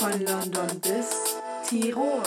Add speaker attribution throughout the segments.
Speaker 1: Von London bis Tirol.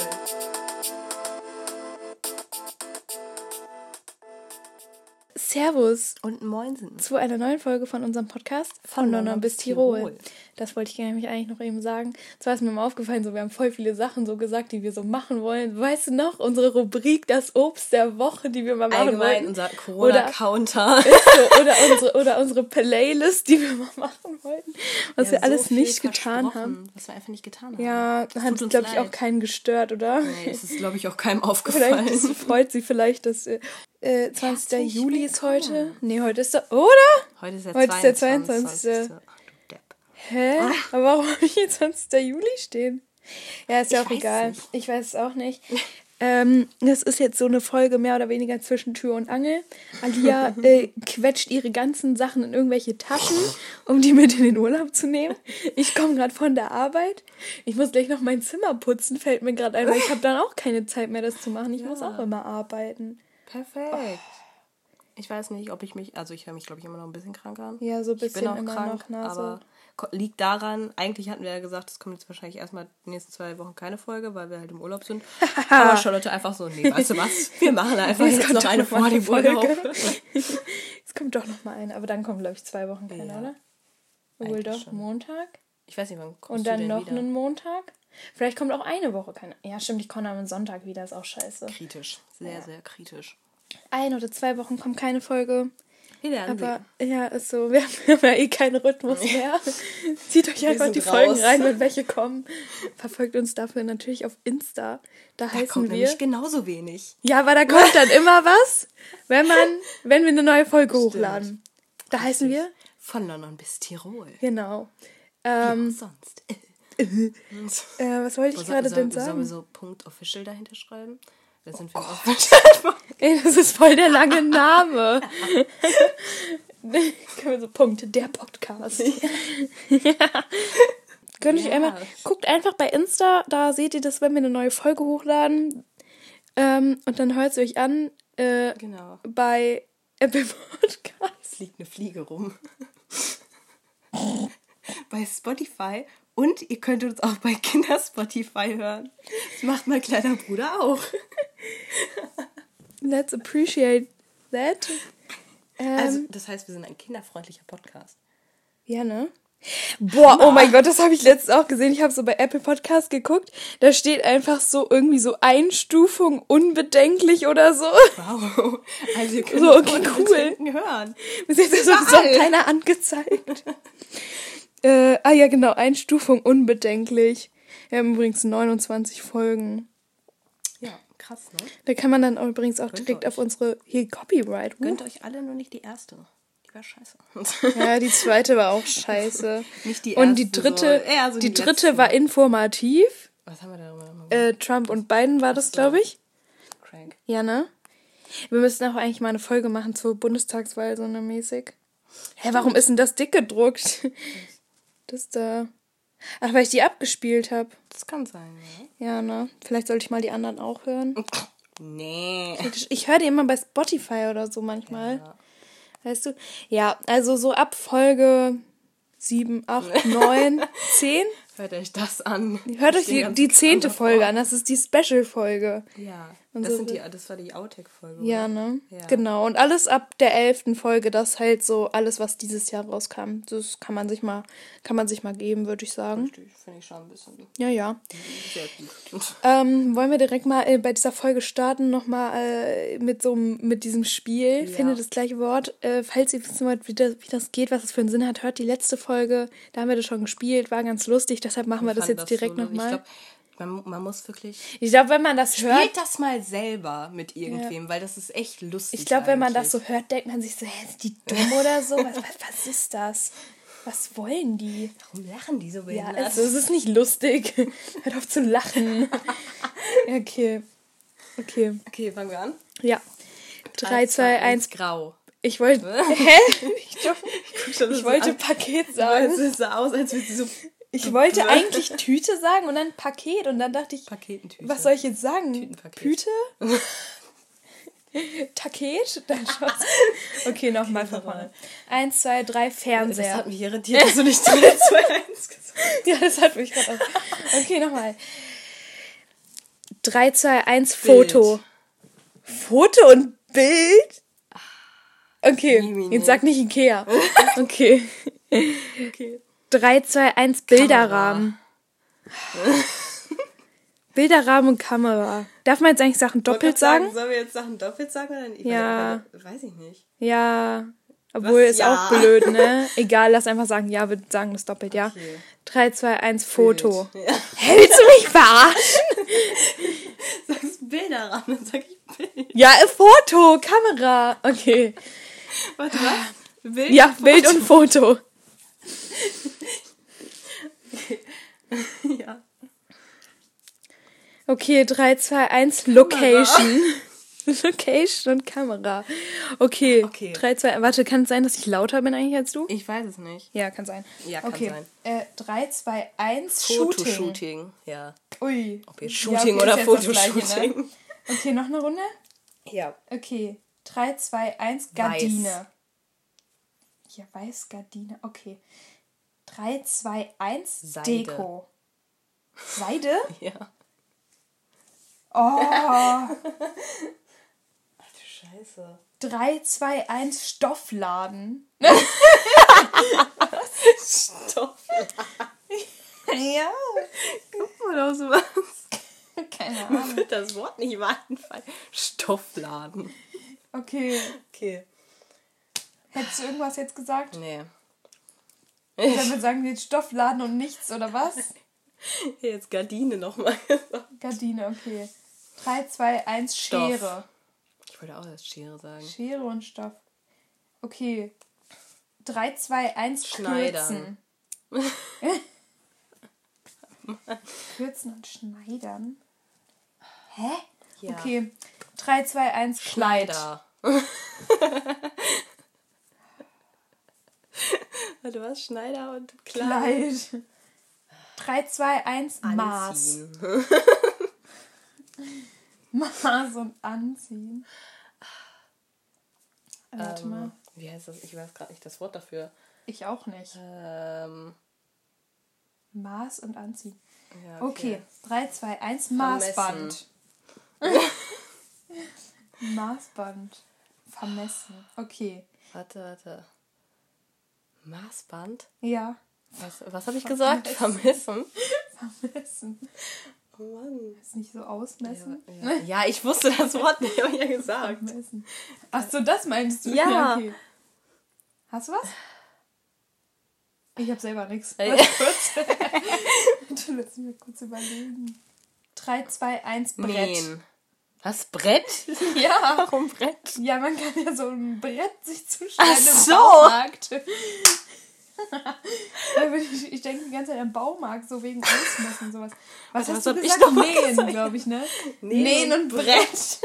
Speaker 2: Servus
Speaker 1: Und Moinsen.
Speaker 2: zu einer neuen Folge von unserem Podcast von, London bis Tirol. Das wollte ich nämlich eigentlich noch eben sagen. Zwar ist mir mal aufgefallen, so wir haben voll viele Sachen so gesagt, die wir so machen wollen. Weißt du noch, unsere Rubrik das Obst der Woche, die wir mal machen
Speaker 1: Allgemein
Speaker 2: wollten.
Speaker 1: unser Corona-Counter.
Speaker 2: so, oder unsere oder unsere Playlist, die wir mal machen wollten, was wir
Speaker 1: so
Speaker 2: alles nicht getan haben.
Speaker 1: Was wir einfach nicht getan haben.
Speaker 2: Ja,
Speaker 1: Das
Speaker 2: hat glaube ich auch keinen gestört, oder?
Speaker 1: Nee, das ist, glaube ich, auch keinem
Speaker 2: Vielleicht
Speaker 1: aufgefallen.
Speaker 2: ist, freut sie vielleicht, dass äh, äh, 20.
Speaker 1: Herzlich
Speaker 2: Juli ist heute. Nee, heute ist der, oder?
Speaker 1: Heute ist der
Speaker 2: Heute ist der
Speaker 1: 22.
Speaker 2: 22..
Speaker 1: Ach.
Speaker 2: Hä? Aber warum habe ich jetzt 20. Juli stehen? Ja, ist ja
Speaker 1: Ich
Speaker 2: auch egal.
Speaker 1: nicht.
Speaker 2: Ich weiß es auch nicht. ähm, das ist jetzt so eine Folge mehr oder weniger zwischen Tür und Angel. Alia äh, quetscht ihre ganzen Sachen in irgendwelche Taschen, um die mit in den Urlaub zu nehmen. Ich komme gerade von der Arbeit. Ich muss gleich noch mein Zimmer putzen, fällt mir gerade ein, weil ich habe dann auch keine Zeit mehr, das zu machen. Ich muss auch immer arbeiten.
Speaker 1: Perfekt. Ich weiß nicht, ob ich mich, also ich höre mich, glaube ich, immer noch ein bisschen krank an.
Speaker 2: Ja, so ein
Speaker 1: Ich bin
Speaker 2: bisschen
Speaker 1: auch
Speaker 2: immer
Speaker 1: krank,
Speaker 2: noch Nase.
Speaker 1: aber liegt daran, eigentlich hatten wir ja gesagt, es kommt jetzt wahrscheinlich erstmal die nächsten zwei Wochen keine Folge, weil wir halt im Urlaub sind. aber Charlotte einfach so, nee, weißt du was, wir machen einfach
Speaker 2: Jetzt
Speaker 1: noch eine vor Urlaub.
Speaker 2: Folge. Es kommt doch noch mal eine, aber dann kommen, glaube ich, zwei Wochen keine,
Speaker 1: Ja.
Speaker 2: oder? Wohl
Speaker 1: Eigentlich
Speaker 2: doch,
Speaker 1: schon.
Speaker 2: Montag.
Speaker 1: Ich weiß nicht, wann kommst
Speaker 2: Und
Speaker 1: du
Speaker 2: dann
Speaker 1: denn
Speaker 2: noch
Speaker 1: wieder?
Speaker 2: einen Montag. Vielleicht kommt auch eine Woche keine. Ja, stimmt, ich komme am Sonntag wieder, ist auch scheiße.
Speaker 1: Kritisch, sehr, sehr kritisch.
Speaker 2: Ein oder zwei Wochen kommt keine Folge.
Speaker 1: Lernen
Speaker 2: Aber ja, ist so. Wir haben, ja eh keinen Rhythmus mehr. Zieht euch einfach die
Speaker 1: raus.
Speaker 2: Folgen rein, wenn welche kommen. Verfolgt uns dafür natürlich auf Insta. Da
Speaker 1: Da
Speaker 2: heißen
Speaker 1: kommt
Speaker 2: wir.
Speaker 1: nämlich genauso wenig.
Speaker 2: Ja, aber da kommt dann immer was, wenn man, wenn wir eine neue Folge hochladen. Da heißen wir,
Speaker 1: Von London bis Tirol.
Speaker 2: genau.
Speaker 1: Ähm, sonst.
Speaker 2: äh, was wollte ich gerade denn
Speaker 1: Sollen wir
Speaker 2: sagen?
Speaker 1: so Punkt Official dahinter schreiben? Da sind
Speaker 2: Oh
Speaker 1: wir auch
Speaker 2: Ey, das ist voll der lange Name. Können wir so Punkte, der Podcast. Könnt ihr
Speaker 1: Ja.
Speaker 2: einmal, guckt einfach bei Insta, da seht ihr das, wenn wir eine neue Folge hochladen. Ähm, und dann hört es euch an äh,
Speaker 1: Genau.
Speaker 2: bei Apple Podcast.
Speaker 1: Es liegt eine Fliege rum. bei Spotify. Und ihr könnt uns auch bei Kinder Spotify hören. Das macht mein kleiner Bruder auch.
Speaker 2: Let's appreciate that. Ähm,
Speaker 1: Also, das heißt, wir sind ein kinderfreundlicher Podcast.
Speaker 2: Ja, ne? Boah, oh mein Gott, das habe ich letztens auch gesehen. Ich habe so bei Apple Podcast geguckt. Da steht einfach so irgendwie so Einstufung unbedenklich oder so.
Speaker 1: Wow. Also, ihr könnt
Speaker 2: So, okay,
Speaker 1: uns
Speaker 2: cool.
Speaker 1: hören.
Speaker 2: Bis jetzt ist sowieso
Speaker 1: Überall.
Speaker 2: keiner angezeigt. äh, ah ja, genau, Einstufung unbedenklich. Wir haben übrigens 29 Folgen.
Speaker 1: Ja, krass, ne?
Speaker 2: Da kann man dann übrigens auch
Speaker 1: Gönnt
Speaker 2: direkt
Speaker 1: euch.
Speaker 2: auf unsere hier Copyright. Uh.
Speaker 1: Gönnt euch alle nur nicht die erste. Die war scheiße.
Speaker 2: Ja, die zweite war auch scheiße.
Speaker 1: Nicht die
Speaker 2: Und die
Speaker 1: erste,
Speaker 2: dritte,
Speaker 1: so eher so
Speaker 2: die
Speaker 1: die
Speaker 2: dritte war informativ.
Speaker 1: Was haben wir da nochmal gemacht?
Speaker 2: Äh, Trump und Biden war das, glaube ich.
Speaker 1: Crank.
Speaker 2: Ja, ne? Wir müssen auch eigentlich mal eine Folge machen zur Bundestagswahl, so eine mäßig. Hä, warum ist denn das dick gedruckt? Das da. Ach, weil ich die abgespielt habe.
Speaker 1: Das kann sein, ja.
Speaker 2: Ja, ne? Vielleicht sollte ich mal die anderen auch hören.
Speaker 1: Nee.
Speaker 2: Ich höre die immer bei Spotify oder so manchmal.
Speaker 1: Ja.
Speaker 2: Weißt du? Ja, also so ab Folge 7, 8, 9, 10.
Speaker 1: Hört euch das an.
Speaker 2: Hört euch die, die zehnte Folge an. Das ist die Special-Folge.
Speaker 1: Ja.
Speaker 2: Und
Speaker 1: Das,
Speaker 2: so
Speaker 1: sind die, das war die Outtake-Folge.
Speaker 2: Ja, ne?
Speaker 1: Ja.
Speaker 2: Genau. Und alles ab der elften Folge, das halt so alles, was dieses Jahr rauskam. Das kann man sich mal, kann man sich mal geben, würde ich sagen.
Speaker 1: Richtig, finde ich schon ein bisschen
Speaker 2: Ja, ja.
Speaker 1: sehr gut.
Speaker 2: Ähm, wollen wir direkt mal äh, bei dieser Folge starten, nochmal äh, mit so mit diesem Spiel.
Speaker 1: Ja.
Speaker 2: Finde das gleiche Wort. Äh, falls ihr wissen wollt, wie das, wie das geht, was das für einen Sinn hat, hört die letzte Folge. Da haben wir das schon gespielt, war ganz lustig, deshalb machen wir das
Speaker 1: fand
Speaker 2: jetzt direkt
Speaker 1: so-
Speaker 2: nochmal.
Speaker 1: Ich glaube, man, man muss wirklich.
Speaker 2: Ich glaube, wenn man das hört,
Speaker 1: Spielt das mal selber mit irgendwem, weil das ist echt lustig.
Speaker 2: ich glaube, wenn man das so hört, denkt man sich so, hä, sind die dumm oder so? Was, was, was ist das? Was wollen die?
Speaker 1: Warum lachen die so
Speaker 2: Ja,
Speaker 1: behindert?
Speaker 2: also, es ist nicht lustig. Hört auf zu lachen. okay. Okay.
Speaker 1: okay, fangen wir an.
Speaker 2: Ja. 3, 2, 1.
Speaker 1: Grau.
Speaker 2: Ich wollte. Hä? Ich, doch-
Speaker 1: schon,
Speaker 2: ich wollte Paket sagen.
Speaker 1: Es sah aus, als würde sie so
Speaker 2: Ich wollte eigentlich Tüte sagen und dann Paket und dann dachte ich,
Speaker 1: Paketentüte.
Speaker 2: was soll ich jetzt sagen?
Speaker 1: Tütenpaket.
Speaker 2: Püte? Taket? Dein Schatz. Okay, nochmal von vorne. Eins, zwei, drei, Fernseher.
Speaker 1: Das hat mich irritiert, dass du nicht 3, 2, 1 gesagt
Speaker 2: Ja, das hat mich gerade auch. Okay, nochmal. 3, 2, 1, Foto. Foto und Bild? Okay,
Speaker 1: Mimimi.
Speaker 2: jetzt sag nicht Ikea. Okay.
Speaker 1: Okay.
Speaker 2: 3, 2, 1, Bilderrahmen. Bilderrahmen und Kamera. Darf man jetzt eigentlich Sachen doppelt sagen?
Speaker 1: Sollen wir jetzt Sachen doppelt sagen oder nicht?
Speaker 2: Ja.
Speaker 1: Weiß, ich nicht.
Speaker 2: Ja. Obwohl
Speaker 1: Was?
Speaker 2: ist
Speaker 1: Ja.
Speaker 2: auch blöd, ne? Egal, lass einfach sagen, ja, wir sagen das doppelt, ja.
Speaker 1: Okay.
Speaker 2: 3, 2, 1, Foto.
Speaker 1: Bild. Ja.
Speaker 2: Willst du mich verarschen?
Speaker 1: Sagst Bilderrahmen, dann sag ich Bild.
Speaker 2: Ja, äh, Foto, Kamera. Okay.
Speaker 1: Warte, was? Bild?
Speaker 2: Ja, Bild und Foto.
Speaker 1: Ja.
Speaker 2: Okay, 3, 2, 1, Location. Location und Kamera. Okay,
Speaker 1: Okay.
Speaker 2: 3, 2, warte, kann es sein, dass ich lauter bin eigentlich als du?
Speaker 1: Ich weiß es nicht.
Speaker 2: Ja, kann sein.
Speaker 1: Ja, kann
Speaker 2: okay.
Speaker 1: sein.
Speaker 2: Äh, 3, 2, 1, Shooting.
Speaker 1: Fotoshooting. Ja.
Speaker 2: Ui.
Speaker 1: Ob jetzt
Speaker 2: Ja,
Speaker 1: Shooting
Speaker 2: okay,
Speaker 1: oder
Speaker 2: Gleiche,
Speaker 1: Fotoshooting.
Speaker 2: Ne? Okay, noch eine Runde?
Speaker 1: Ja.
Speaker 2: Okay. 3, 2, 1, Gardine. Ja, weiß Gardine. Okay. 3, 2, 1,
Speaker 1: Seide.
Speaker 2: Deko. Seide?
Speaker 1: Ja.
Speaker 2: Oh.
Speaker 1: Ach du Scheiße.
Speaker 2: 3, 2, 1, Stoffladen.
Speaker 1: Stopp.
Speaker 2: Ja.
Speaker 1: Oder sowas.
Speaker 2: Keine
Speaker 1: Mir
Speaker 2: Ahnung.
Speaker 1: wird das Wort nicht einfallen. Stoffladen.
Speaker 2: Okay.
Speaker 1: Okay.
Speaker 2: Hättest du irgendwas jetzt gesagt?
Speaker 1: Nee.
Speaker 2: Dann sagen wir jetzt Stoffladen und nichts, oder was?
Speaker 1: Jetzt Gardine nochmal gesagt.
Speaker 2: Gardine, okay. 3, 2, 1,
Speaker 1: Stoff.
Speaker 2: Schere.
Speaker 1: Ich wollte auch erst Schere sagen.
Speaker 2: Schere und Stoff. Okay. 3, 2, 1,
Speaker 1: Schneidern.
Speaker 2: Kürzen. Kürzen und Schneidern? Hä?
Speaker 1: Ja.
Speaker 2: Okay. 3, 2, 1, Kleid.
Speaker 1: Schneider. Warte, was? Schneider und Kleid.
Speaker 2: Kleid. 3, 2, 1, Maß. Maß und anziehen. Warte mal.
Speaker 1: Ähm, wie heißt das? Ich weiß gerade nicht das Wort dafür.
Speaker 2: Ich auch nicht.
Speaker 1: Ähm,
Speaker 2: Maß und anziehen.
Speaker 1: ja,
Speaker 2: Okay, 3, 2, 1,
Speaker 1: Vermessen.
Speaker 2: Maßband. Maßband. Vermessen. Okay.
Speaker 1: Warte, warte. Maßband?
Speaker 2: Ja.
Speaker 1: Was, was habe ich gesagt? Vermessen?
Speaker 2: Vermessen.
Speaker 1: Oh Mann.
Speaker 2: Ist nicht so ausmessen?
Speaker 1: Ja, ja. ja, ich wusste das Wort nicht, habe ich ja gesagt.
Speaker 2: Vermessen. Ach so, das meinst du?
Speaker 1: Ja.
Speaker 2: okay. Hast du was? Ich habe selber nichts. Warte kurz. Warte, Lass mich kurz überlegen. 3, 2, 1, Brett.
Speaker 1: Nähen. Was? Brett?
Speaker 2: Ja.
Speaker 1: Warum Brett?
Speaker 2: Ja, man kann ja so ein Brett sich zuschneiden
Speaker 1: Ach
Speaker 2: im
Speaker 1: so.
Speaker 2: Baumarkt. Ich, ich denke die ganze Zeit am Baumarkt, so wegen Ausmessen und sowas. Was
Speaker 1: Was
Speaker 2: hast
Speaker 1: hab
Speaker 2: du
Speaker 1: ich
Speaker 2: gesagt?
Speaker 1: noch mal
Speaker 2: Nähen, glaube ich, ne?
Speaker 1: Nähen
Speaker 2: Nähen und Brett.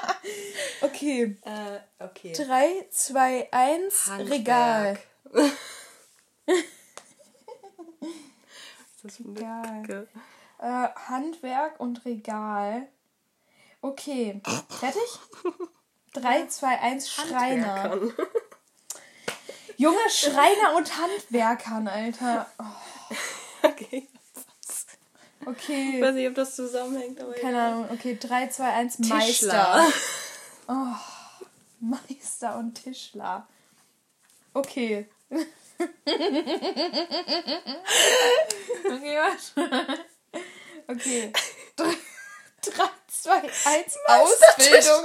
Speaker 2: okay.
Speaker 1: Äh, okay.
Speaker 2: 3, 2, 1, Regal.
Speaker 1: Das ist
Speaker 2: Regal. Äh, Handwerk und Regal. Okay. Fertig? 3, 2, 1, Schreiner. Junge, Schreiner und Handwerkern, Alter. Oh,
Speaker 1: Okay. Ich weiß nicht, ob das zusammenhängt, aber
Speaker 2: Keine Ahnung. Okay, 3, 2, 1,
Speaker 1: Tischler.
Speaker 2: Meister. Meister und Tischler. Okay. okay, warte. Okay. 3, 2, 1, Ausbildung.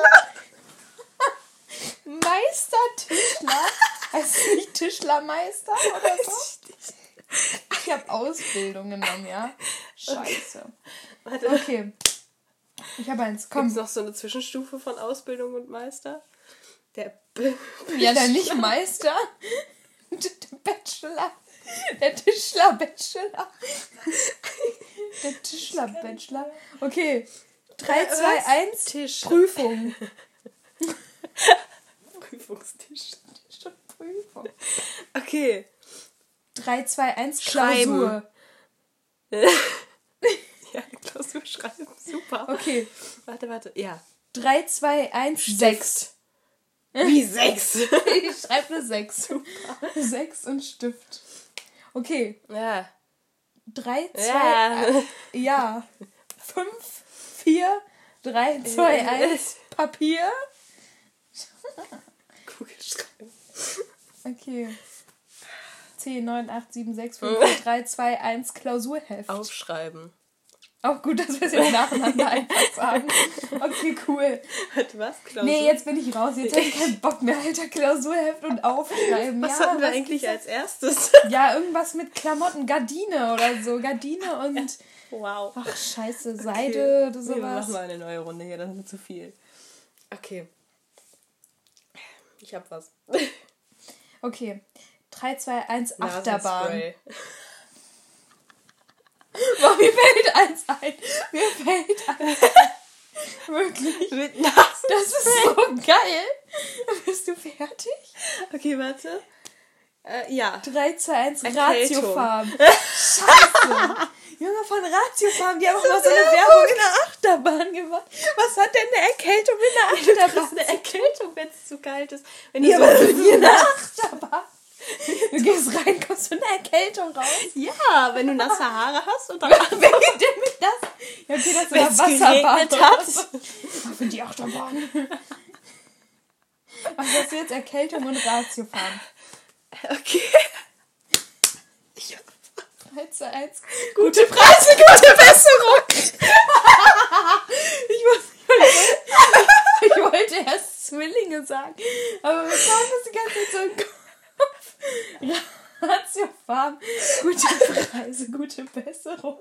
Speaker 2: Meistertischler. Heißt es nicht Tischlermeister oder so? Ich habe Ausbildung genommen, ja? Scheiße.
Speaker 1: Warte,
Speaker 2: Okay. Ich habe eins.
Speaker 1: Gibt
Speaker 2: Komm.
Speaker 1: es noch so eine Zwischenstufe von Ausbildung und Meister? Der B
Speaker 2: Ja, der nicht Meister. Der Bachelor. Der Tischler-Bachelor. Der Tischler-Bachelor. Okay. 3, 2, 1.
Speaker 1: Tisch.
Speaker 2: Prüfung.
Speaker 1: Prüfungstisch.
Speaker 2: Prüfung.
Speaker 1: Okay.
Speaker 2: 3, 2, 1.
Speaker 1: Schreiben.
Speaker 2: Klausur.
Speaker 1: Ja, Klausur schreiben. Super.
Speaker 2: Okay.
Speaker 1: Warte, warte. Ja.
Speaker 2: 3, 2, 1, 6.
Speaker 1: Wie 6?
Speaker 2: ich schreibe eine 6. Super. 6 und Stift. Okay.
Speaker 1: Ja.
Speaker 2: 3, 2,
Speaker 1: Ja.
Speaker 2: 1. Ja. 5, 4, 3, 2, 1. Papier.
Speaker 1: Kugelschreiber.
Speaker 2: Okay. 10, 9, 8, 7, 6, 5, 4, 3, 2, 1. Klausurheft.
Speaker 1: Aufschreiben.
Speaker 2: Auch gut, dass wir es jetzt nacheinander einfach sagen. Okay, cool.
Speaker 1: Hat was? Klausur?
Speaker 2: Nee, jetzt bin ich raus. Jetzt habe ich keinen Bock mehr, Alter. Klausurheft und aufschreiben.
Speaker 1: Was
Speaker 2: ja,
Speaker 1: hatten wir
Speaker 2: was
Speaker 1: eigentlich als erstes?
Speaker 2: Ja, irgendwas mit Klamotten. Gardine oder so. Gardine und.
Speaker 1: Wow.
Speaker 2: Ach, scheiße. Seide oder
Speaker 1: Nee, wir
Speaker 2: sowas.
Speaker 1: machen mal eine neue Runde hier, das ist zu viel. Okay. Ich hab was.
Speaker 2: Okay. 3, 2, 1, Achterbahn. Boah, mir fällt eins ein. Mir fällt eins ein. Wirklich.
Speaker 1: Mit Nasen.
Speaker 2: Das ist so geil. Bist du fertig?
Speaker 1: Okay, warte. Äh, ja.
Speaker 2: 3, 2, 1,
Speaker 1: Erkältung.
Speaker 2: Ratiofarm. Scheiße. Junge, von Ratiofarm, die haben auch mal so eine Werbung in der Achterbahn gemacht. Was hat denn eine Erkältung in der
Speaker 1: Das ist
Speaker 2: Achterbahn?
Speaker 1: eine Erkältung, wenn es zu kalt ist. Wenn du
Speaker 2: Ja,
Speaker 1: so
Speaker 2: aber hier in der Achterbahn. Du gehst rein, kommst mit einer Erkältung raus.
Speaker 1: ja, wenn du nasse Haare hast und dann
Speaker 2: Wer geht denn mit das? Ja, okay, das
Speaker 1: Wenn's
Speaker 2: war oder
Speaker 1: hat.
Speaker 2: für die Achterbahn. Was hast du jetzt? Erkältung und Ratiofarm.
Speaker 1: Okay. Ich hab
Speaker 2: 3, 2, 1.
Speaker 1: gute Preise, gute Besserung.
Speaker 2: Ich, wollte, ich wollte erst Zwillinge sagen, aber wir haben das die ganze Zeit so im Kopf. Ratiofarm, gute Preise, gute Besserung.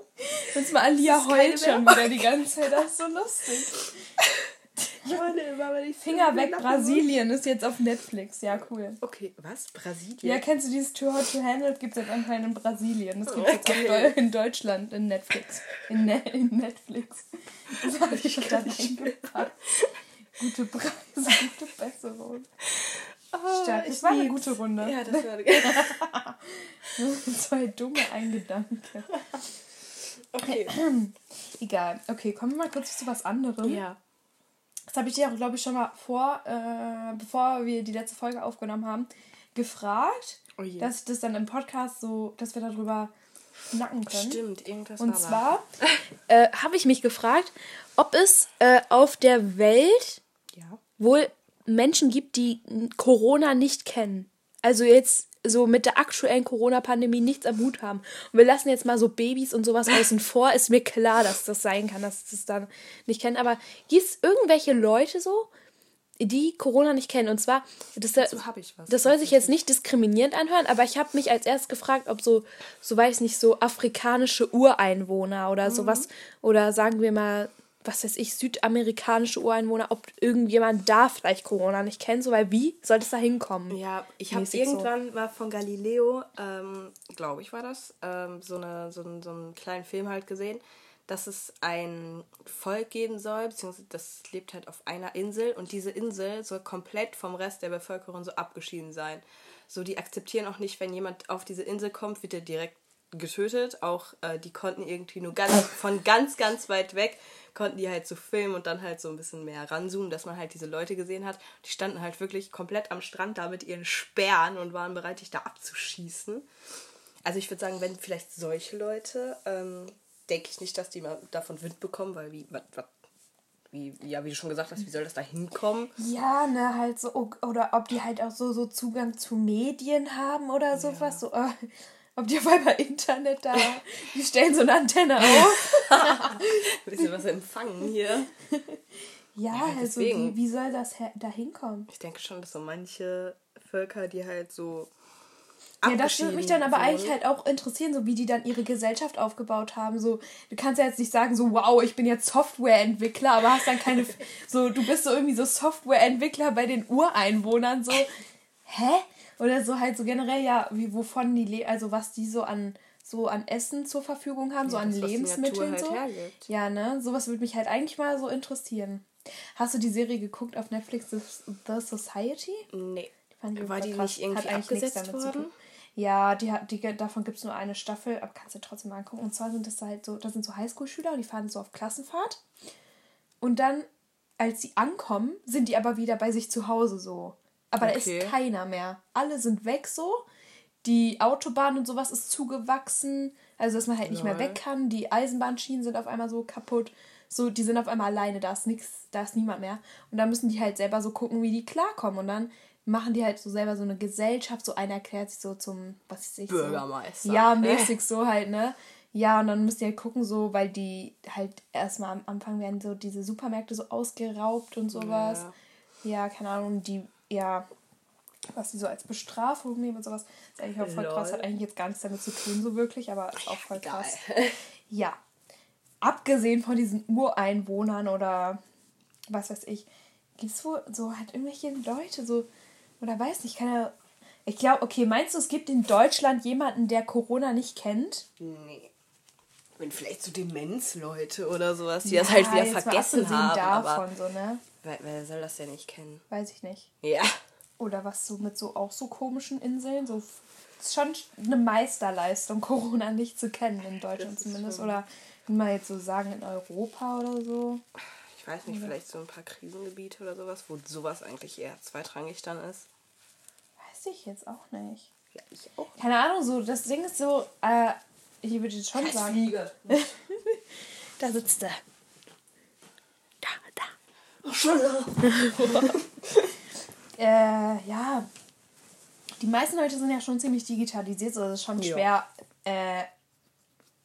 Speaker 2: Und mal Alia heult schon wieder die ganze Zeit, das ist so lustig.
Speaker 1: Ich wollte immer, wenn ich
Speaker 2: Finger weg, Brasilien ist jetzt auf Netflix, ja cool.
Speaker 1: Okay, was? Brasilien?
Speaker 2: Ja, kennst du dieses Too Hot to Handle? Gibt es jetzt anscheinend in Brasilien. Das gibt es jetzt auch in Deutschland in Netflix. In, ne in Netflix. Das habe ich dann eingepackt. Gute Preise, gute Besserung.
Speaker 1: Oh,
Speaker 2: Stark.
Speaker 1: ich
Speaker 2: Das war eine gute Runde.
Speaker 1: Ja, das war
Speaker 2: Zwei dumme Eingedanke.
Speaker 1: Okay.
Speaker 2: Egal. Okay, kommen wir mal kurz zu was anderem.
Speaker 1: Ja.
Speaker 2: Das habe ich dir auch, glaube ich, schon mal vor, äh, bevor wir die letzte Folge aufgenommen haben, gefragt,
Speaker 1: Oh
Speaker 2: dass ich das dann im Podcast so, dass wir darüber schnacken können.
Speaker 1: Stimmt, irgendwas
Speaker 2: Und
Speaker 1: war
Speaker 2: zwar äh, habe ich mich gefragt, ob es äh, auf der Welt.
Speaker 1: Ja.
Speaker 2: wohl Menschen gibt, die Corona nicht kennen. Also jetzt so mit der aktuellen Corona-Pandemie nichts am Hut haben. Und wir lassen jetzt mal so Babys und sowas außen vor. Ist mir klar, dass das sein kann, dass das dann nicht kennen. Aber gibt es irgendwelche Leute so, die Corona nicht kennen? Und zwar, das, das soll sich jetzt nicht diskriminierend anhören, aber ich habe mich als erst gefragt, ob so, so weiß nicht, so afrikanische Ureinwohner oder sowas, oder sagen wir mal, was weiß ich, südamerikanische Ureinwohner, ob irgendjemand da vielleicht Corona nicht kennt, so, weil wie soll das da hinkommen?
Speaker 1: Ja, ich habe
Speaker 2: Mäßig so.
Speaker 1: irgendwann mal von Galileo, ähm, glaube ich war das, ähm, so, eine, so, einen, so einen kleinen Film halt gesehen, dass es ein Volk geben soll, beziehungsweise das lebt halt auf einer Insel und diese Insel soll komplett vom Rest der Bevölkerung so abgeschieden sein. So, die akzeptieren auch nicht, wenn jemand auf diese Insel kommt, wird er direkt getötet. Auch äh, die konnten irgendwie nur ganz von ganz, ganz weit weg, konnten die halt so filmen und dann halt so ein bisschen mehr ranzoomen, dass man halt diese Leute gesehen hat. Die standen halt wirklich komplett am Strand da mit ihren Speeren und waren bereit, dich da abzuschießen. Also ich würde sagen, wenn vielleicht solche Leute, ähm, denke ich nicht, dass die mal davon Wind bekommen, weil wie, wat, wat, wie, ja, wie du schon gesagt hast, wie soll das da hinkommen?
Speaker 2: Ja, ne, halt so, oder ob die halt auch so, so Zugang zu Medien haben oder sowas, so, äh, ob die auf einmal Internet da, die stellen so eine Antenne auf.
Speaker 1: Ein bisschen was empfangen hier.
Speaker 2: Ja,
Speaker 1: Ja,
Speaker 2: also wie, wie soll das da hinkommen?
Speaker 1: Ich denke schon, dass so manche Völker, die halt so.
Speaker 2: Ja, das würde mich dann aber eigentlich halt auch interessieren, so wie die dann ihre Gesellschaft aufgebaut haben. So, du kannst ja jetzt nicht sagen, so, wow, ich bin jetzt Softwareentwickler, aber hast dann keine, so, du bist so irgendwie so Softwareentwickler bei den Ureinwohnern, so, hä? Oder so halt so generell, ja, wie, wovon die, le also was die so an, so an Essen zur Verfügung haben, so
Speaker 1: Ja,
Speaker 2: an
Speaker 1: das, die
Speaker 2: Lebensmitteln
Speaker 1: Natur
Speaker 2: so.
Speaker 1: halt hergibt.
Speaker 2: Ja, ne? Sowas würde mich halt eigentlich mal so interessieren. Hast du die Serie geguckt auf Netflix, The, The Society?
Speaker 1: Nee.
Speaker 2: Fand ich
Speaker 1: War die
Speaker 2: krass.
Speaker 1: nicht irgendwie
Speaker 2: Hat eigentlich nichts
Speaker 1: abgesetzt
Speaker 2: damit zu
Speaker 1: worden?
Speaker 2: tun. Ja, die hat, die, davon gibt es nur eine Staffel, aber kannst du trotzdem mal angucken. Und zwar sind das halt so, das sind so Highschool-Schüler und die fahren so auf Klassenfahrt. Und dann als sie ankommen, sind die aber wieder bei sich zu Hause so. Aber da
Speaker 1: Okay.
Speaker 2: ist keiner mehr. Alle sind weg so. Die Autobahn und sowas ist zugewachsen. Also, dass man halt nicht mehr
Speaker 1: Lol.
Speaker 2: weg kann. Die Eisenbahnschienen sind auf einmal so kaputt. So, die sind auf einmal alleine. Da ist nix, da ist niemand mehr. Und dann müssen die halt selber so gucken, wie die klarkommen. Und dann machen die halt so selber so eine Gesellschaft. So einer erklärt sich so zum, was weiß ich,
Speaker 1: Bürgermeister.
Speaker 2: So, ja, mäßig so halt, ne? Ja, und dann müsst ihr halt gucken, so, weil die halt erstmal am Anfang werden so diese Supermärkte so ausgeraubt und sowas. Ja, keine Ahnung, die, ja, was die so als Bestrafung nehmen und sowas. Ist eigentlich auch voll
Speaker 1: Lol.
Speaker 2: krass, hat eigentlich jetzt gar nichts damit zu tun, so wirklich, aber ist auch voll
Speaker 1: Geil.
Speaker 2: krass. Ja. Abgesehen von diesen Ureinwohnern oder was weiß ich, gibt es wohl so halt irgendwelche Leute, so, oder weiß nicht, keine. Ich glaube, okay, meinst du, es gibt in Deutschland jemanden, der Corona nicht kennt?
Speaker 1: Nee. Wenn vielleicht so Demenzleute oder sowas, die das halt wieder vergessen haben.
Speaker 2: davon,
Speaker 1: aber
Speaker 2: so, ne?
Speaker 1: Wer, wer soll das ja nicht kennen?
Speaker 2: Weiß ich nicht.
Speaker 1: Ja.
Speaker 2: Oder was so mit so auch so komischen Inseln, so ist schon eine Meisterleistung, Corona nicht zu kennen in Deutschland zumindest.
Speaker 1: schon-
Speaker 2: Oder wie man jetzt so sagen, in Europa oder so.
Speaker 1: Ich weiß nicht, vielleicht so ein paar Krisengebiete oder sowas, wo sowas eigentlich eher zweitrangig dann ist.
Speaker 2: Weiß ich jetzt auch nicht.
Speaker 1: Ja, ich auch.
Speaker 2: Keine Ahnung, so, das Ding ist so, äh, ich würde jetzt schon sagen.
Speaker 1: Fliege.
Speaker 2: Da sitzt er. Da. Äh, ja. Die meisten Leute sind ja schon ziemlich digitalisiert, so es ist schon
Speaker 1: Ja.
Speaker 2: schwer, äh,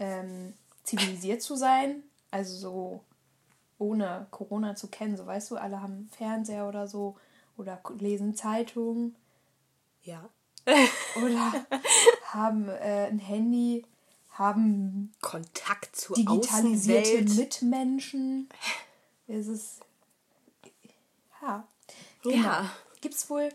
Speaker 2: ähm, zivilisiert zu sein. Also so ohne Corona zu kennen, so weißt du, alle haben Fernseher oder so oder lesen Zeitungen
Speaker 1: Ja.
Speaker 2: oder haben äh, ein Handy, haben
Speaker 1: Kontakt zur
Speaker 2: digitalisierte
Speaker 1: Außenwelt.
Speaker 2: Mitmenschen. Es ist. Ja. Genau.
Speaker 1: Ja.
Speaker 2: Gibt es wohl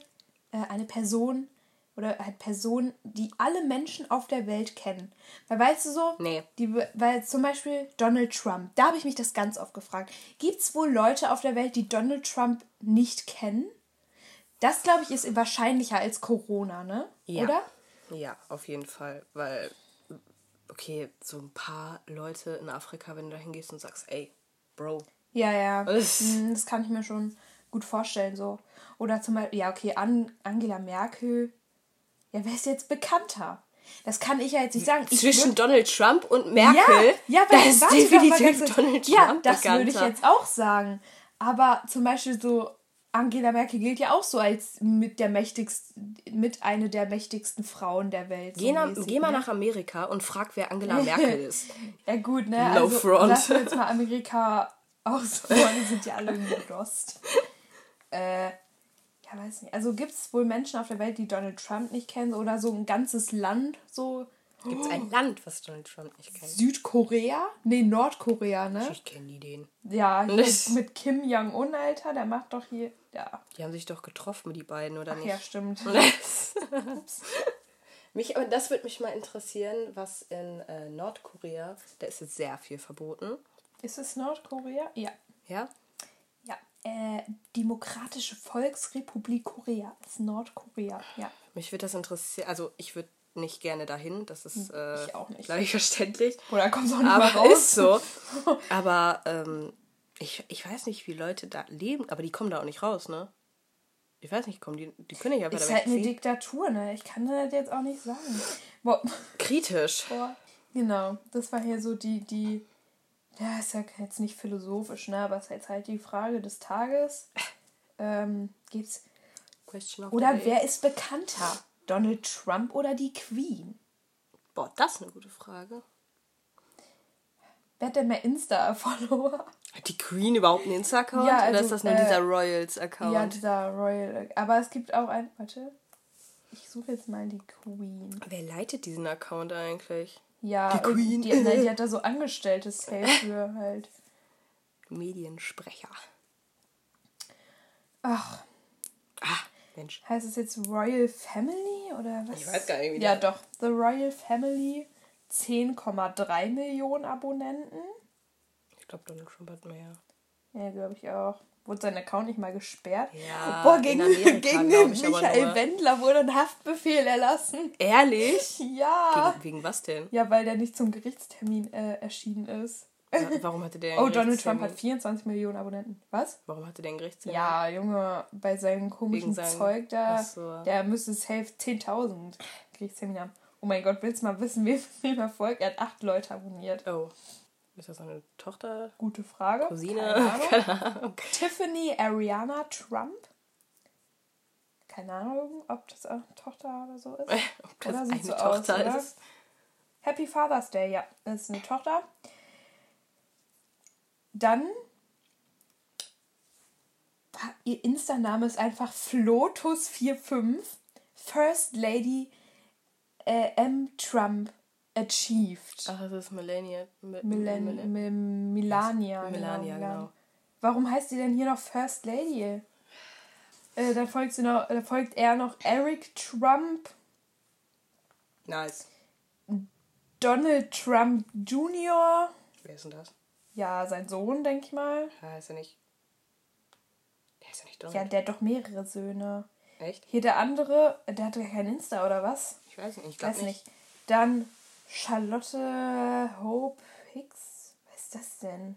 Speaker 2: äh, eine Person oder halt Personen, die alle Menschen auf der Welt kennen? Weil weißt du so,
Speaker 1: Nee.
Speaker 2: die, weil zum Beispiel Donald Trump, da habe ich mich das ganz oft gefragt. Gibt es wohl Leute auf der Welt, die Donald Trump nicht kennen? Das, glaube ich, ist wahrscheinlicher als Corona, ne?
Speaker 1: Ja.
Speaker 2: Oder?
Speaker 1: Ja, auf jeden Fall. Weil, okay, so ein paar Leute in Afrika, wenn du da hingehst und sagst, ey, Bro,
Speaker 2: Ja, ja.
Speaker 1: Das-
Speaker 2: Mm, Das kann ich mir schon gut vorstellen, so. Oder zum Beispiel, ja, okay, An Angela Merkel. Ja, wer ist jetzt bekannter? Das kann ich ja jetzt nicht sagen. Ich
Speaker 1: zwischen
Speaker 2: würd-
Speaker 1: Donald Trump und Merkel,
Speaker 2: ja, ja,
Speaker 1: da ist definitiv
Speaker 2: ganz.
Speaker 1: Donald
Speaker 2: Ja,
Speaker 1: Trump
Speaker 2: das würde ich jetzt auch sagen. Aber zum Beispiel so, Angela Merkel gilt ja auch so als mit der mächtigsten, mit eine der mächtigsten Frauen der Welt. So
Speaker 1: Geh, na,
Speaker 2: mäßig,
Speaker 1: geh mal
Speaker 2: ne?
Speaker 1: nach Amerika und frag, wer Angela Merkel ist.
Speaker 2: Ja gut, ne?
Speaker 1: Low
Speaker 2: also,
Speaker 1: front.
Speaker 2: Wir jetzt mal Amerika aus. Die sind ja alle irgendwie lost. Äh, ja, weiß nicht. Also gibt es wohl Menschen auf der Welt, die Donald Trump nicht kennen? Oder so ein ganzes Land, so
Speaker 1: Gibt es ein Land, was Donald Trump nicht kennt?
Speaker 2: Südkorea? Nee, Nordkorea, ne?
Speaker 1: Ich kenne die den.
Speaker 2: Ja,
Speaker 1: Das-
Speaker 2: mit Kim Jong-un, Alter, der macht doch hier... Ja,
Speaker 1: Die haben sich doch getroffen, die beiden, oder nicht?
Speaker 2: ja stimmt.
Speaker 1: mich, aber das würde mich mal interessieren, was in äh, Nordkorea, da ist jetzt sehr viel verboten.
Speaker 2: Ist es Nordkorea? Ja.
Speaker 1: Ja?
Speaker 2: Äh, Demokratische Volksrepublik Korea ist Nordkorea, ja.
Speaker 1: Mich würde das interessieren. Also, ich würde nicht gerne dahin, das ist, äh,
Speaker 2: Hm, nicht.
Speaker 1: glaube ich, verständlich.
Speaker 2: Oder kommst auch nicht mal
Speaker 1: Aber
Speaker 2: raus?
Speaker 1: ist so. Aber ähm, ich, ich weiß nicht, wie Leute da leben, aber die kommen da auch nicht raus, ne? Ich weiß nicht, kommen die, die können ja einfach
Speaker 2: Ist halt eine. Diktatur, ne? Ich kann das jetzt auch nicht sagen. Boah.
Speaker 1: Kritisch.
Speaker 2: Boah. Genau, das war hier so die, die, ja, ist ja jetzt nicht philosophisch, ne? Aber es ist jetzt halt die Frage des Tages. Ähm, geht's.
Speaker 1: Question of
Speaker 2: Oder wer ist bekannter? Donald Trump oder die Queen?
Speaker 1: Boah, das ist eine gute Frage.
Speaker 2: Wer hat denn mehr Insta-Follower?
Speaker 1: Hat die Queen überhaupt einen Insta-Account?
Speaker 2: Ja,
Speaker 1: oder
Speaker 2: also,
Speaker 1: ist das nur
Speaker 2: äh,
Speaker 1: dieser Royals-Account?
Speaker 2: Ja, dieser Royal. Aber es gibt auch ein. Warte. Ich suche jetzt mal die Queen.
Speaker 1: Wer leitet diesen Account eigentlich?
Speaker 2: Ja,
Speaker 1: Die Queen.
Speaker 2: Die, nein, die hat da so Angestellte safe für halt.
Speaker 1: Mediensprecher.
Speaker 2: Ach,
Speaker 1: Ah, Mensch.
Speaker 2: heißt es jetzt Royal Family oder was?
Speaker 1: Ich weiß gar nicht, wie
Speaker 2: Ja, doch. The Royal Family. 10,3 Millionen Abonnenten.
Speaker 1: Ich glaube, Donald Trump hat mehr.
Speaker 2: Ja, glaube ich auch. Wurde sein Account nicht mal gesperrt?
Speaker 1: Ja,
Speaker 2: Boah,
Speaker 1: in
Speaker 2: gegen, gegen
Speaker 1: aber
Speaker 2: Michael. Wendler wurde ein Haftbefehl erlassen.
Speaker 1: Ehrlich?
Speaker 2: Ja.
Speaker 1: Wegen, wegen was denn?
Speaker 2: Ja, weil der nicht zum Gerichtstermin äh, erschienen ist.
Speaker 1: Warum hatte der
Speaker 2: Oh, Donald Trump hat 24 Millionen Abonnenten. Was?
Speaker 1: Warum hatte der einen Gerichtstermin?
Speaker 2: Ja, Junge, bei seinem komischen
Speaker 1: seinem-
Speaker 2: Zeug da,
Speaker 1: so.
Speaker 2: der müsste safe 10.000 Gerichtstermine haben. Oh mein Gott, willst du mal wissen, wem wem er folgt? Er hat acht Leute abonniert.
Speaker 1: Oh. Ist das seine Tochter?
Speaker 2: Gute Frage.
Speaker 1: Cousine?
Speaker 2: Keine Ahnung.
Speaker 1: Keine Ahnung.
Speaker 2: Tiffany Ariana Trump. Keine Ahnung, ob das eine Tochter oder so ist.
Speaker 1: Ob das
Speaker 2: Oder sieht
Speaker 1: eine
Speaker 2: so
Speaker 1: Tochter
Speaker 2: aus, oder?
Speaker 1: ist?
Speaker 2: Happy Father's Day, ja, das ist eine Tochter. Dann. Ihr Insta-Name ist einfach Flotus45 First Lady äh, M. Trump Achieved.
Speaker 1: Ach, das ist Melania. Mi-
Speaker 2: Milen,
Speaker 1: Mil-
Speaker 2: Mi- Milania.
Speaker 1: Melania, genau.
Speaker 2: Warum heißt sie denn hier noch First Lady? Äh, dann folgt sie noch, da folgt er noch Eric Trump,
Speaker 1: Nice.
Speaker 2: Donald Trump Jr.
Speaker 1: Wer ist denn das?
Speaker 2: Ja, sein Sohn, denke ich mal.
Speaker 1: Ja, ist er nicht. Der ist ja nicht
Speaker 2: Ja,
Speaker 1: Donald.
Speaker 2: der hat doch mehrere Söhne.
Speaker 1: Echt?
Speaker 2: Hier der andere, der hatte ja kein Insta oder was?
Speaker 1: Ich weiß nicht. Ich glaube nicht.
Speaker 2: nicht. Dann Charlotte Hope Hicks. Was ist das denn?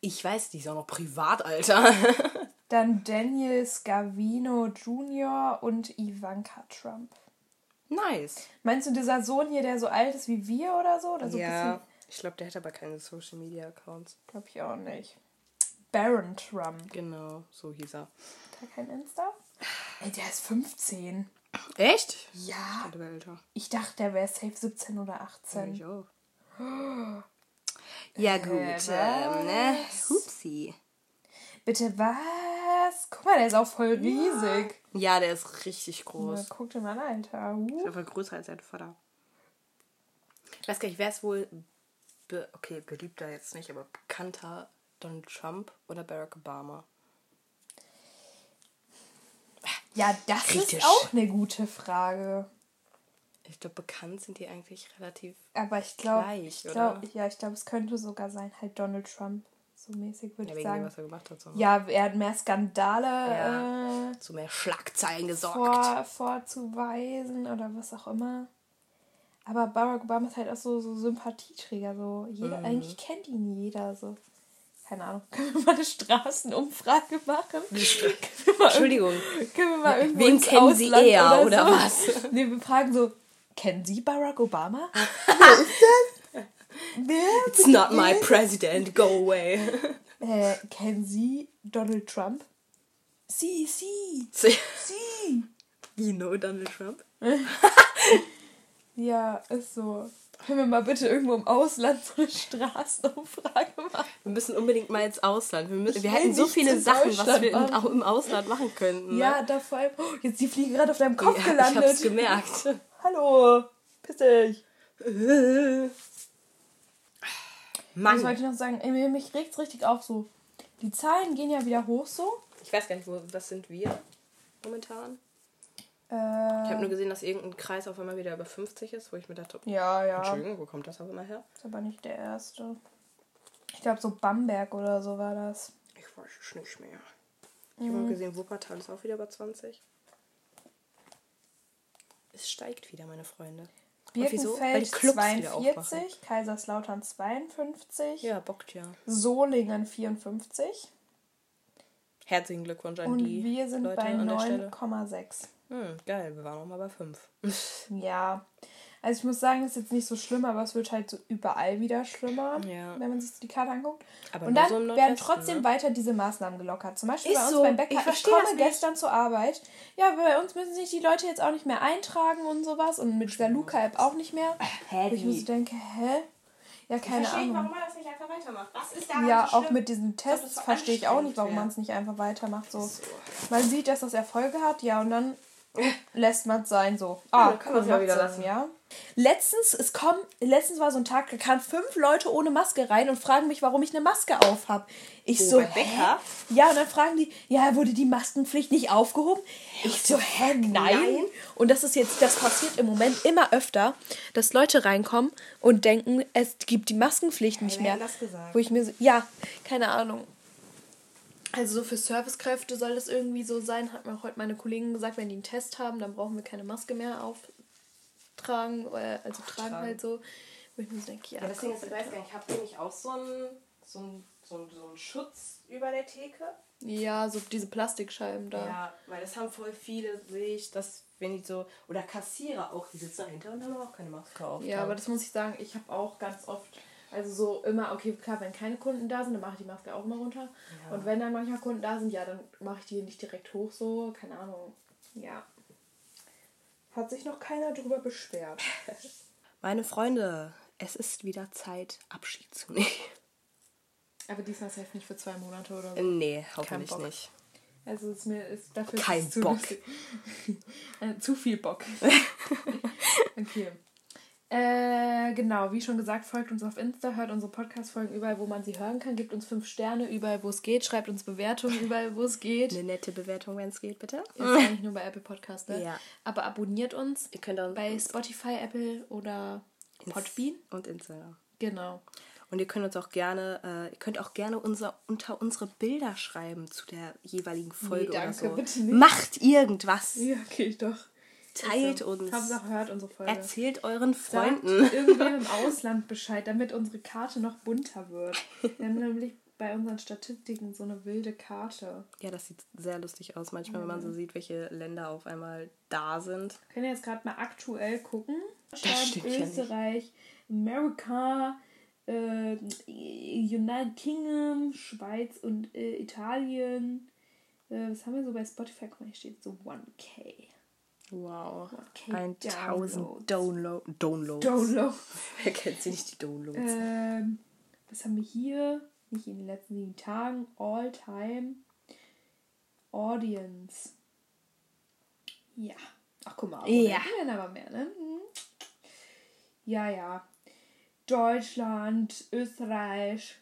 Speaker 1: Ich weiß, die ist auch noch privat, Alter.
Speaker 2: Dann Daniel Scavino Jr. und Ivanka Trump.
Speaker 1: nice.
Speaker 2: Meinst du dieser Sohn hier, der so alt ist wie wir oder so? Oder so
Speaker 1: ja. Ich glaube, der hat aber keine Social Media Accounts.
Speaker 2: Glaube ich auch nicht. Baron Trump.
Speaker 1: Genau, so hieß er.
Speaker 2: Hat er kein Insta? Ey, der ist 15.
Speaker 1: Echt?
Speaker 2: Ja. Ich dachte, der wäre safe 17 oder 18.
Speaker 1: Ich auch. Ja, gut. ähm, ne? Hupsi.
Speaker 2: Bitte was? Guck mal, der ist auch voll riesig.
Speaker 1: Ja, der ist richtig groß.
Speaker 2: guck dir mal an, Alter.
Speaker 1: Ist
Speaker 2: Uh.
Speaker 1: einfach größer als sein Vater. Ich weiß gar nicht, wer ist wohl. Be okay, beliebter jetzt nicht, aber bekannter Donald Trump oder Barack Obama?
Speaker 2: Ja, das
Speaker 1: Kritisch.
Speaker 2: ist auch eine gute Frage.
Speaker 1: Ich glaube, bekannt sind die eigentlich relativ.
Speaker 2: Aber ich glaube,
Speaker 1: oder?
Speaker 2: ja, ich glaube, es könnte sogar sein, halt Donald Trump. So mäßig würde
Speaker 1: Ja,
Speaker 2: ich
Speaker 1: wegen dem,
Speaker 2: sagen.
Speaker 1: was er gemacht hat. So.
Speaker 2: Ja, er hat mehr Skandale
Speaker 1: Ja.
Speaker 2: äh,
Speaker 1: Zu mehr Schlagzeilen gesorgt.
Speaker 2: vor, vorzuweisen oder was auch immer. Aber Barack Obama ist halt auch so, so Sympathieträger. So. Jeder,
Speaker 1: Mhm.
Speaker 2: Eigentlich kennt ihn jeder. So. Keine Ahnung. Können wir mal eine Straßenumfrage machen?
Speaker 1: Entschuldigung.
Speaker 2: Können wir mal irgendwo
Speaker 1: Wen kennen Sie
Speaker 2: Ausland
Speaker 1: eher,
Speaker 2: oder,
Speaker 1: oder
Speaker 2: so?
Speaker 1: was?
Speaker 2: Nee, wir fragen so, kennen Sie Barack Obama? Wer ist das? Wer?
Speaker 1: It's not my president, go away.
Speaker 2: Äh, kennen Sie Donald Trump? Sie, sie,
Speaker 1: Sie
Speaker 2: sie.
Speaker 1: You know Donald Trump?
Speaker 2: Ja, ist so. Können wir mal bitte irgendwo im Ausland so eine Straßenumfrage machen?
Speaker 1: Wir müssen unbedingt mal ins Ausland. Wir, müssen, wir hätten so viele Sachen, was wir
Speaker 2: machen.
Speaker 1: auch im Ausland machen könnten. Ne?
Speaker 2: Ja, da vor allem. Oh, jetzt die Fliege gerade auf deinem Kopf
Speaker 1: Ja,
Speaker 2: gelandet.
Speaker 1: Ich hab's gemerkt.
Speaker 2: Hallo, piss dich. Was
Speaker 1: Mann,
Speaker 2: wollte ich noch sagen? Mich regt's richtig auf so. Die Zahlen gehen ja wieder hoch so.
Speaker 1: ich weiß gar nicht, wo, was sind wir momentan?
Speaker 2: Äh,
Speaker 1: Ich habe nur gesehen, dass irgendein Kreis auf einmal wieder über 50 ist, wo ich mir dachte,
Speaker 2: ja, ja.
Speaker 1: Entschuldigung, wo kommt das auf einmal her?
Speaker 2: Ist aber nicht der erste. Ich glaube, so Bamberg oder so war das.
Speaker 1: Ich weiß es nicht mehr. Ich habe auch gesehen, Wuppertal ist auch wieder bei 20. Es steigt wieder, meine Freunde.
Speaker 2: Birkenfeld
Speaker 1: Clubs wieder aufmachen.
Speaker 2: 42, Kaiserslautern 52,
Speaker 1: Ja, bockt ja.
Speaker 2: Solingen 54
Speaker 1: Herzlichen Glückwunsch an
Speaker 2: und
Speaker 1: die
Speaker 2: wir sind
Speaker 1: Leute
Speaker 2: bei
Speaker 1: an der Stelle.
Speaker 2: 9,6.
Speaker 1: Hm, geil, wir waren noch mal bei 5.
Speaker 2: Ja, also ich muss sagen, ist jetzt nicht so schlimm, aber es wird halt so überall wieder schlimmer,
Speaker 1: Ja.
Speaker 2: wenn man sich die Karte anguckt.
Speaker 1: Aber
Speaker 2: und dann
Speaker 1: so
Speaker 2: werden trotzdem
Speaker 1: ne?
Speaker 2: weiter diese Maßnahmen gelockert. Zum Beispiel
Speaker 1: Ist
Speaker 2: bei uns
Speaker 1: so.
Speaker 2: beim Bäcker.
Speaker 1: Ich
Speaker 2: Ich, komme gestern zur Arbeit. Ja, bei uns müssen sich die Leute jetzt auch nicht mehr eintragen und sowas und mit dieser Luca-App auch nicht mehr.
Speaker 1: Hä,
Speaker 2: Wo ich mir so denke, hä? Ja, keine Ahnung.
Speaker 1: man das nicht einfach weitermacht. Was ist da
Speaker 2: Ja, auch mit diesen Tests verstehe ich auch nicht, warum man es nicht einfach weitermacht. So. Man sieht, dass das Erfolge hat, ja, und dann lässt man es sein, so. Ah,
Speaker 1: dann kann man's
Speaker 2: cool,
Speaker 1: mal wieder lassen.
Speaker 2: ja. Letztens, es kommen, letztens war so ein Tag, da kamen fünf Leute ohne Maske rein und fragen mich, warum ich eine Maske auf habe. Ich
Speaker 1: Wo,
Speaker 2: so,
Speaker 1: Bäcker?
Speaker 2: hä? Ja, und dann fragen die, ja, wurde die Maskenpflicht nicht aufgehoben? Ich so, hä, nein.
Speaker 1: nein?
Speaker 2: Und das ist jetzt, das passiert im Moment immer öfter, dass Leute reinkommen und denken, es gibt die Maskenpflicht nicht
Speaker 1: wer
Speaker 2: mehr.
Speaker 1: das gesagt?
Speaker 2: Wo ich mir so, ja, keine Ahnung. Also so für Servicekräfte soll das irgendwie so sein, hat mir auch heute meine Kollegin gesagt, wenn die einen Test haben, dann brauchen wir keine Maske mehr auftragen, äh, also tragen
Speaker 1: tragen.
Speaker 2: halt so, Wo ich mir so denke, ja,
Speaker 1: Ja, deswegen, ist, ich weiß gar nicht, habt ihr nicht auch so einen so einen- so einen- so einen Schutz über der Theke?
Speaker 2: Ja, so diese Plastikscheiben da.
Speaker 1: Ja, weil das haben voll viele, sehe ich, dass wenn die so, oder Kassierer auch, die sitzen dahinter und haben auch keine Maske auf.
Speaker 2: Ja, aber das muss ich sagen, ich habe auch ganz oft, also so immer, okay, klar, wenn keine Kunden da sind, dann mache ich die Maske auch immer runter.
Speaker 1: Ja.
Speaker 2: Und wenn dann manchmal Kunden da sind, ja, dann mache ich die nicht direkt hoch, so, keine Ahnung. Ja. Hat sich noch keiner drüber beschwert.
Speaker 1: Meine Freunde, es ist wieder Zeit, Abschied zu nehmen.
Speaker 2: Aber diesmal ist jetzt nicht für zwei Monate oder so.
Speaker 1: Nee, hoffentlich nicht.
Speaker 2: Also ist mir ist dafür ist
Speaker 1: Kein
Speaker 2: es zu
Speaker 1: Bock.
Speaker 2: äh, zu viel Bock. okay. Äh, genau, wie schon gesagt, folgt uns auf Insta, hört unsere Podcast-Folgen überall, wo man sie hören kann, gibt uns fünf Sterne überall, wo es geht, schreibt uns Bewertungen überall, wo es geht.
Speaker 1: Eine nette Bewertung, wenn es geht, bitte.
Speaker 2: Ist eigentlich nur bei Apple Podcast, ne?
Speaker 1: Ja.
Speaker 2: Aber abonniert uns
Speaker 1: Ihr könnt auch
Speaker 2: bei Spotify, Apple oder Podbean.
Speaker 1: und Instagram.
Speaker 2: Genau.
Speaker 1: Und ihr könnt uns auch gerne, äh, ihr könnt auch gerne unser, unter unsere Bilder schreiben zu der jeweiligen Folge
Speaker 2: danke,
Speaker 1: oder so.
Speaker 2: bitte nicht.
Speaker 1: Macht irgendwas.
Speaker 2: Ja, okay, doch.
Speaker 1: Teilt
Speaker 2: Also,
Speaker 1: uns.
Speaker 2: Hauptsache hört unsere Folge.
Speaker 1: Erzählt euren
Speaker 2: Sagt
Speaker 1: Freunden.
Speaker 2: irgendwem im Ausland Bescheid, damit unsere Karte noch bunter wird. Wir haben nämlich bei unseren Statistiken so eine wilde Karte.
Speaker 1: Ja, das sieht sehr lustig aus, manchmal, wenn man so sieht, welche Länder auf einmal da sind.
Speaker 2: Wir können jetzt gerade mal aktuell gucken. Deutschland,
Speaker 1: ja.
Speaker 2: Österreich, Amerika, äh, United Kingdom, Schweiz und äh, Italien. Äh, was haben wir so bei Spotify? Guck mal, hier steht so 1K.
Speaker 1: Wow.
Speaker 2: 1K
Speaker 1: 1000 Download Downloads.
Speaker 2: Download.
Speaker 1: Wer kennt sie nicht, die Downloads?
Speaker 2: Ähm, was haben wir hier? Nicht in den letzten sieben Tagen. All time Audience. Ja. Ach, guck mal.
Speaker 1: Ja.
Speaker 2: Abonnenten werden aber mehr, ne? Mhm. Ja, ja. Deutschland, Österreich,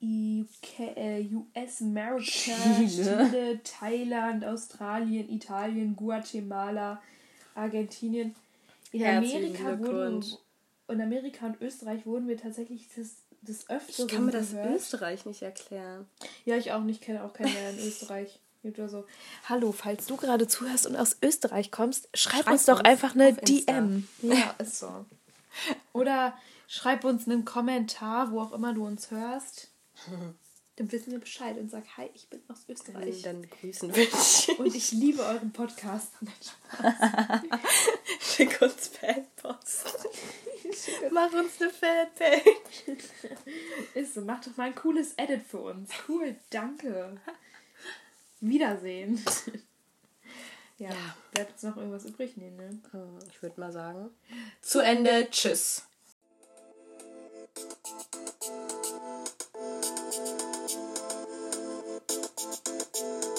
Speaker 2: UK, äh, US, America,
Speaker 1: Chile.
Speaker 2: Chile, Thailand, Australien, Italien, Guatemala, Argentinien. In
Speaker 1: Herzlichen
Speaker 2: Amerika wurden in Amerika und Österreich wurden wir tatsächlich des, des Öfteren
Speaker 1: Ich kann mir das
Speaker 2: gehört.
Speaker 1: Österreich nicht erklären.
Speaker 2: Ja, ich auch nicht, kenne auch keinen mehr in Österreich. Oder so. Hallo, falls du gerade zuhörst und aus Österreich kommst, schreib,
Speaker 1: Schreib
Speaker 2: uns doch
Speaker 1: uns
Speaker 2: einfach eine. DM. Ja, ist so. Oder schreib uns einen Kommentar, wo auch immer du uns hörst. Dann wissen wir Bescheid und sag, hi, ich bin aus Österreich.
Speaker 1: Dann grüßen wir dich.
Speaker 2: Und ich liebe euren Podcast. Nein, Spaß.
Speaker 1: Schick uns Fanpost. Mach uns eine Fanpage.
Speaker 2: Ist so, mach doch mal ein cooles Edit für uns. Cool, danke. Wiedersehen. Ja, bleibt jetzt noch irgendwas übrig? Nee, ne?
Speaker 1: Ich würde mal sagen. Zu Ende. Tschüss. Thank you.